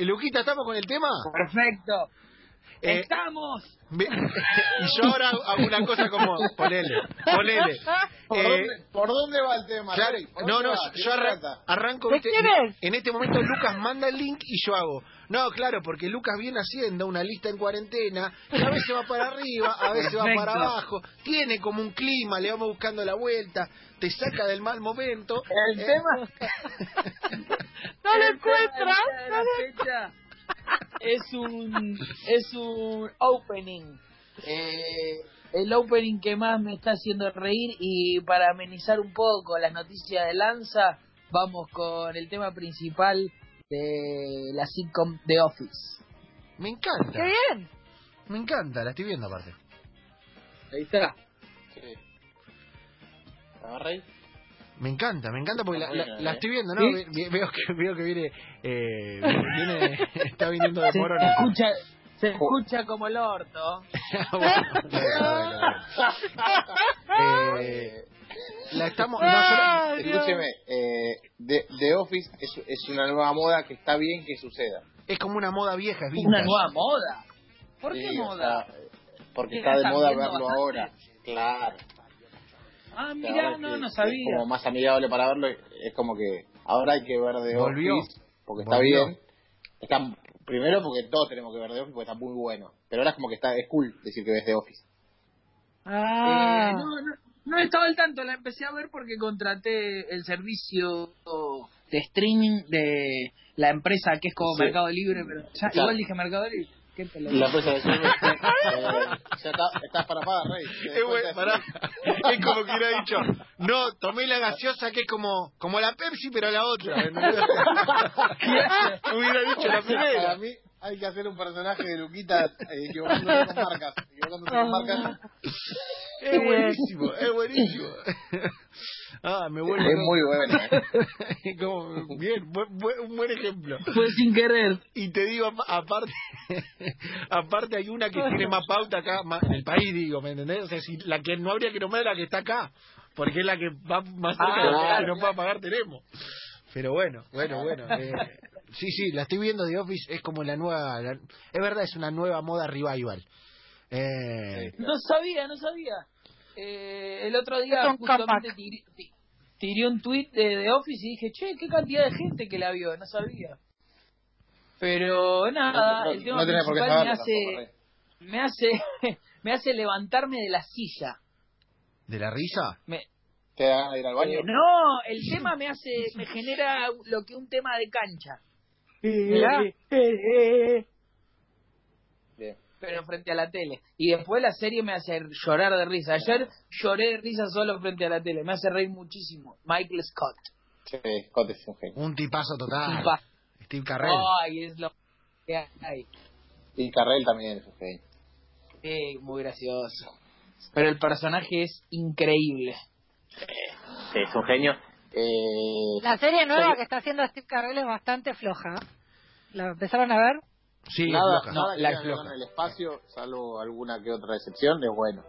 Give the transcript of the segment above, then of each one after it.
Luquita, ¿estamos con el tema? Perfecto. Eh, ¡Estamos! Y yo ahora hago una cosa como, ponele, ponele. ¿Por, Eh, dónde, por dónde va el tema? No, no, va? ¿Qué yo arran- trata? arranco. ¿De ¿viste? quién es? En este momento Lucas manda el link y yo hago. No, claro, porque Lucas viene haciendo una lista en cuarentena, y a veces va para arriba, a veces va para abajo, tiene como un clima, le vamos buscando la vuelta, te saca del mal momento. El Eh, tema. No lo encuentras. Es un. Es un opening. Eh, el opening que más me está haciendo reír y para amenizar un poco las noticias de Lanza, vamos con el tema principal de la sitcom The Office. Me encanta, ¡Qué bien! me encanta, la estoy viendo aparte. Ahí está. Sí. ¿Ah, Rey? Me encanta, me encanta porque la, la- la ¿eh? estoy viendo, ¿no? ¿Sí? Ve- ve- Veo que, veo que viene, eh, viene, está viniendo de Se Morona. escucha, se escucha como el orto. Bueno, bueno, bueno. Eh, la estamos, no, Escúcheme, eh, The, The Office es, es una nueva moda que está bien que suceda. es como una moda vieja, es Una vintage. nueva moda. ¿Por qué Sí, o moda? sea, porque ¿Qué, está de moda verlo bastante? ahora. Claro. Ah, mira, no, no que Es sabía. como más amigable para verlo. Es como que ahora hay que ver Volvió. Office porque está bien. Está, primero porque todos tenemos que ver The Office porque está muy bueno. Pero ahora es como que está es cool decir que ves The Office. Ah, Eh, no, no, no estaba al tanto, la empecé a ver porque contraté el servicio de streaming de la empresa que es como Sí. Mercado Libre, pero ya, Claro. igual dije Mercado Libre. Qué pelota. La empresa de eh, ya está, estás para pagar, Rey. ¿Te Es, bueno, pará. es como que hubiera dicho, no, tomé la gaseosa que es como, como la Pepsi, pero la otra. hubiera dicho la Para primera. mí hay que hacer un personaje de Luquita eh, equivocándose con marcas. Equivocándose con marcas. Es buenísimo, es buenísimo. Ah, me vuelve Es muy bueno. ¿eh? Como, bien, buen- buen- un buen ejemplo. Fue sin querer. Y te digo, apa- aparte, aparte hay una que tiene más pauta acá, más, en el país, digo, ¿me entendés? O sea, si la que no habría que nombrar es la que está acá, porque es la que va más cerca Ah, de la claro, que no pueda pagar tenemos. Pero bueno, bueno, bueno. eh, sí, sí, la estoy viendo The Office, es como la nueva, la- es verdad, es una nueva moda revival. Eh, No sabía, no sabía. Eh, el otro día justamente tiré, ti- tiré un tweet de, de Office y dije, che, qué cantidad de gente que la vio, no sabía. Pero nada, No, el tema no principal me hace, me hace, me hace levantarme de la silla. ¿De la risa? Me, ¿Te de ir al baño? Eh, no, el tema me hace, me genera lo que un tema de cancha. Pero frente a la tele. Y después la serie me hace llorar de risa. Ayer lloré de risa solo frente a la tele, me hace reír muchísimo. Michael Scott. Sí, Scott es un genio. Un tipazo total. Tipa. Steve Carrell. Ay, es lo que hay. Y Carrell también es un genio. Eh, muy gracioso. Pero el personaje es increíble. Sí, es un genio. Eh, La serie nueva Sí. que está haciendo Steve Carell es bastante floja. ¿La empezaron a ver? Sí, nada, que la con el espacio, salvo alguna que otra excepción, es bueno.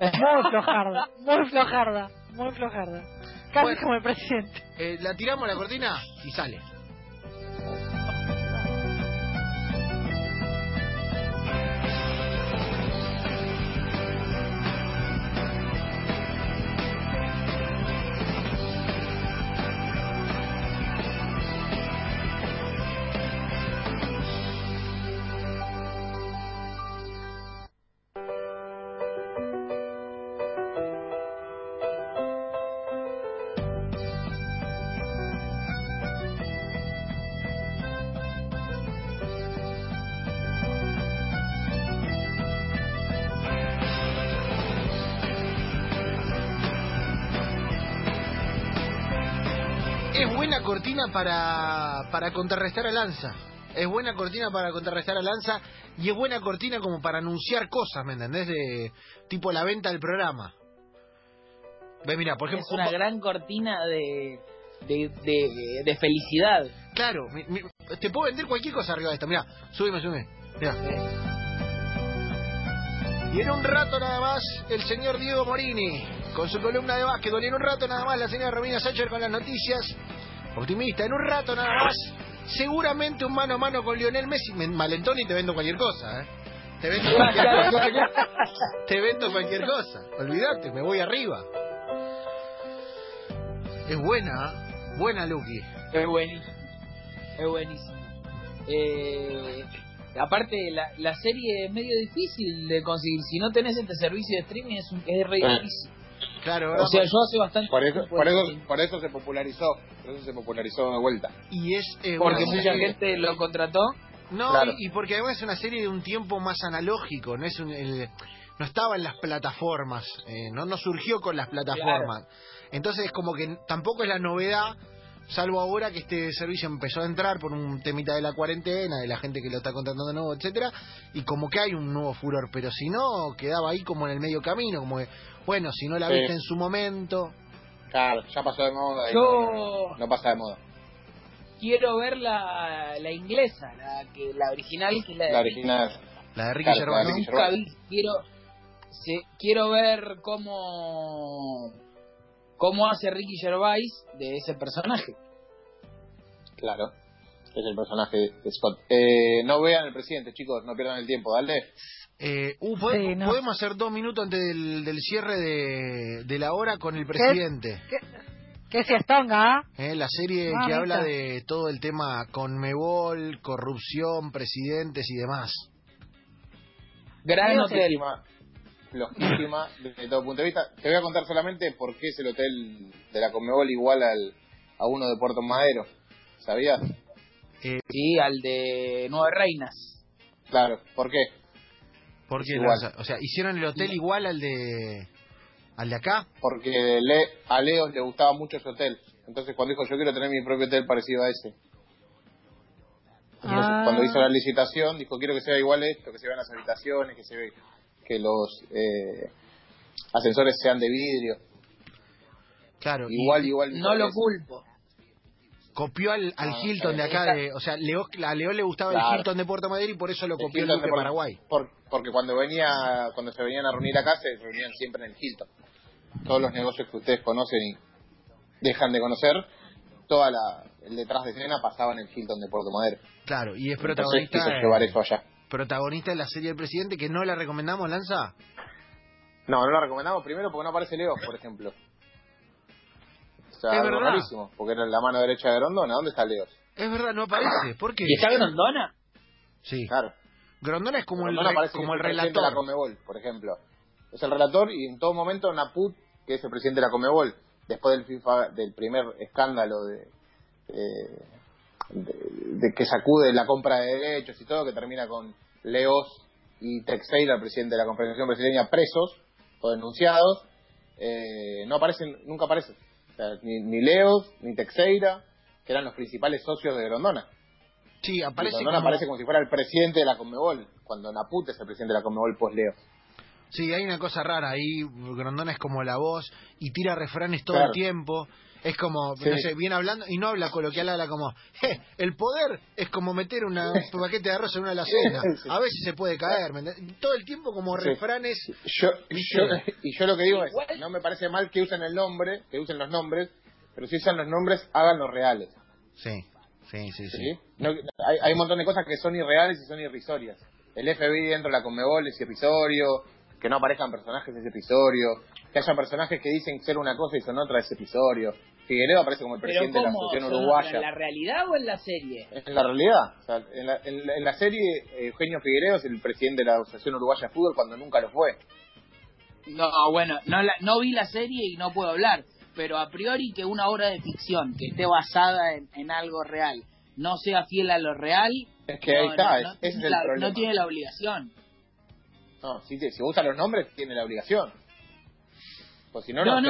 Muy flojarda, muy flojarda, muy flojarda. Casi Bueno. como el presidente. Eh, la tiramos la cortina y sale. Cortina para, para contrarrestar a Lanza. Es buena cortina para contrarrestar a Lanza y es buena cortina como para anunciar cosas, ¿me entendés? De tipo la venta del programa. Ve, mira, por ejemplo, Es una gran cortina de, de, de, de felicidad. claro, mi- mi- te puedo vender cualquier cosa arriba de esta. Mira, súbeme, súbeme. Mira. Y en un rato nada más, el señor Diego Morini, con su columna de básquetbol. Y en un rato nada más, la señora Romina Sacher con las noticias. Optimista, en un rato nada más, seguramente un mano a mano con Lionel Messi, me malentón y te vendo cualquier cosa, ¿eh? Te vendo cualquier cosa. te vendo cualquier cosa. Olvídate, me voy arriba. Es buena, ¿eh? buena Lucky. Es buenísimo. Es buenísimo. Eh, aparte, la, la serie es medio difícil de conseguir. Si no tenés este servicio de streaming, es, un, es re Ah. difícil. Claro, O sea, yo hace bastante Por eso, tiempo por eso, por eso se popularizó, eso se popularizó de vuelta. y es eh, porque mucha serie- gente lo contrató. No, Claro. y, y porque además es una serie de un tiempo más analógico, no es un, el- no estaba en las plataformas, eh, no no surgió con las plataformas. Entonces como que tampoco es la novedad, salvo ahora que este servicio empezó a entrar por un temita de la cuarentena, de la gente que lo está contratando de nuevo, etcétera, y como que hay un nuevo furor, pero si no quedaba ahí como en el medio camino, como que bueno, si no la Sí. viste en su momento, Claro, ya pasó de moda. y Yo- no, pasa de moda. Quiero ver la, la inglesa, la que la original, que es la de La original. la de Ricky Claro, Gervais. Nunca vi. Quiero, se- quiero ver cómo cómo hace Ricky Gervais de ese personaje. Claro. Es el personaje de Scott. Eh, no vean el presidente, chicos, no pierdan el tiempo, dale. Eh, uh, ¿pod- Sí, no. Podemos hacer dos minutos antes del, del cierre de, de la hora con el presidente. ¿Qué siestonga, ah? Eh, la serie Ah, que habla de todo el tema Conmebol, corrupción, presidentes y demás. Gran hotel. Flojísima desde todo punto de vista. Te voy a contar solamente por qué es el hotel de la Conmebol igual al, a uno de Puerto Madero. ¿Sabías? Sí, al de Nueve Reinas. Claro, ¿por qué? Porque Igual. las- o sea, hicieron el hotel igual al de al de acá. Porque le, a Leo le gustaba mucho ese hotel. Entonces cuando dijo yo quiero tener mi propio hotel parecido a ese. Entonces, Ah. cuando hizo la licitación dijo quiero que sea igual esto, que se vean las habitaciones, que se ve que los eh, ascensores sean de vidrio. Claro, y Igual, igual. No lo culpo. Copió al, al Ah, Hilton de eh, acá, esa- de, o sea, Leo, a Leo le gustaba el. Hilton de Puerto Madero y por eso lo El copió el Duque de Paraguay. por- porque cuando venía cuando se venían a reunir acá se reunían siempre en el Hilton. Todos los negocios que ustedes conocen y dejan de conocer, toda la el detrás de escena pasaba en el Hilton de Puerto Madero. Claro, y es Entonces protagonista, quiso eh, llevar eso allá. protagonista de la serie del presidente que no la recomendamos, Lanza. No, no lo recomendamos primero porque no aparece Leo, por ejemplo. Sea, Es algo verdad. rarísimo, porque era la mano derecha de Grondona. ¿Dónde está Leo? Es verdad, no aparece. ¿Por qué? ¿Y está Grondona? Sí. Claro. Grondona es como el, Grondona re- parece como el presidente de la relator. Conmebol, por ejemplo. Es el relator y en todo momento Naput, que es el presidente de la Conmebol, después del FIFA, del primer escándalo de, eh, de, de que sacude la compra de derechos y todo, que termina con Leos y Teixeira, el presidente de la Confederación Brasileña, presos o denunciados, eh, no aparecen, nunca aparecen. O sea, ni, ni Leos, ni Teixeira, que eran los principales socios de Grondona. Sí, aparece Grondona como... aparece como si fuera el presidente de la Conmebol, cuando Naput es el presidente de la Conmebol post-Leo. Sí, hay una cosa rara ahí. Grondona es como la voz y tira refranes todo Claro. el tiempo. Es como, Sí. no sé, viene hablando y no habla coloquial, habla como, "Je, el poder es como meter una, un paquete de arroz en una alacena. A veces se puede caer. Todo el tiempo como Sí. refranes. Yo, y yo lo que digo es, no me parece mal que usen el nombre, que usen los nombres, pero si usan los nombres, hagan los reales. Sí, sí, sí, sí. ¿sí? No- hay, hay un montón de cosas que son irreales y son irrisorias. El FBI dentro de la Conmebol es irrisorio, que no aparezcan personajes es irrisorio, que haya personajes que dicen ser una cosa y son otra es irrisorio. Figueredo aparece como el ¿Pero presidente de la? Asociación ¿Son Uruguaya. ¿En la realidad o en la serie? En la realidad, o sea, en, la, en la- en la serie eh, Eugenio Figueredo es el presidente de la Asociación Uruguaya de Fútbol cuando nunca lo fue. No, bueno, no, la, no vi la serie y no puedo hablar, pero a priori que una obra de ficción que esté basada en, en algo real no sea fiel a lo real, Es que ahí no, está, no, no ese tiene es el la- problema. no tiene la obligación. No, si, te- si usa los nombres, tiene la obligación. Pues si no, No, no,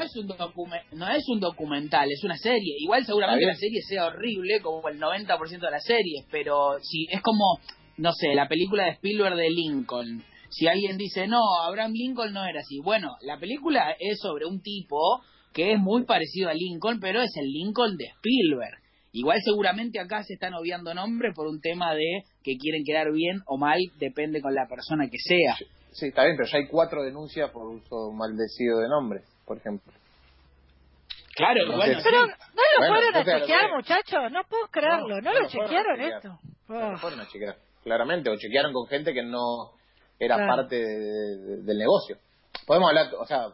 es, un no es un documental, es una serie. Igual seguramente la serie sea horrible, como el 90% de las series, pero si es como, no sé, la película de Spielberg de Lincoln. Si alguien dice, no, Abraham Lincoln no era así. Bueno, la película es sobre un tipo que es muy parecido a Lincoln, pero es el Lincoln de Spielberg. Igual seguramente acá se están obviando nombres por un tema de que quieren quedar bien o mal, depende con la persona que sea. Sí, está bien, pero ya hay cuatro denuncias por uso maldecido de nombres, por ejemplo. Claro, No bueno, sé. Pero sí. no lo Bueno, fueron a lo chequear, que- muchachos. No puedo creerlo. No, no lo lo chequearon chequear. esto. No Oh. fueron a chequear, claramente, o chequearon con gente que no era Claro. parte de- de- del negocio. Podemos hablar, o sea,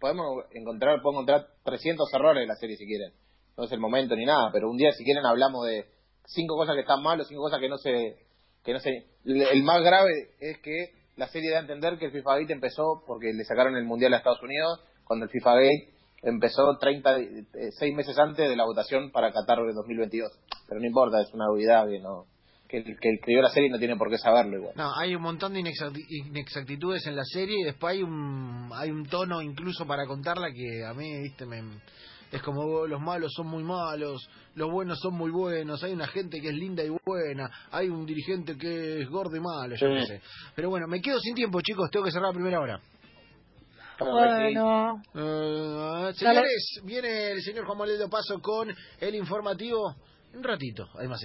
podemos encontrar, puedo encontrar 300 errores en la serie si quieren. No es el momento ni nada, pero un día si quieren hablamos de cinco cosas que están mal o cinco cosas que no se, que no se, el el más grave es que la serie da a entender que el FIFA Gate empezó porque le sacaron el mundial a Estados Unidos cuando el FIFA Gate empezó 30, eh, seis meses antes de la votación para Qatar de 2022. Pero no importa, es una obviedad que no, que el que escribió la serie no tiene por qué saberlo igual. No, hay un montón de inexacti- inexactitudes en la serie y después hay un hay un tono incluso para contarla que a mí, viste, me es como "Oh, los malos son muy malos, los buenos son muy buenos, hay una gente que es linda y buena, hay un dirigente que es gordo y malo, yo Sí. qué sé. Pero bueno, me quedo sin tiempo, chicos, tengo que cerrar la primera hora. Bueno, Eh, señores, viene el señor Juan Manuel Paso con el informativo. Un ratito, además.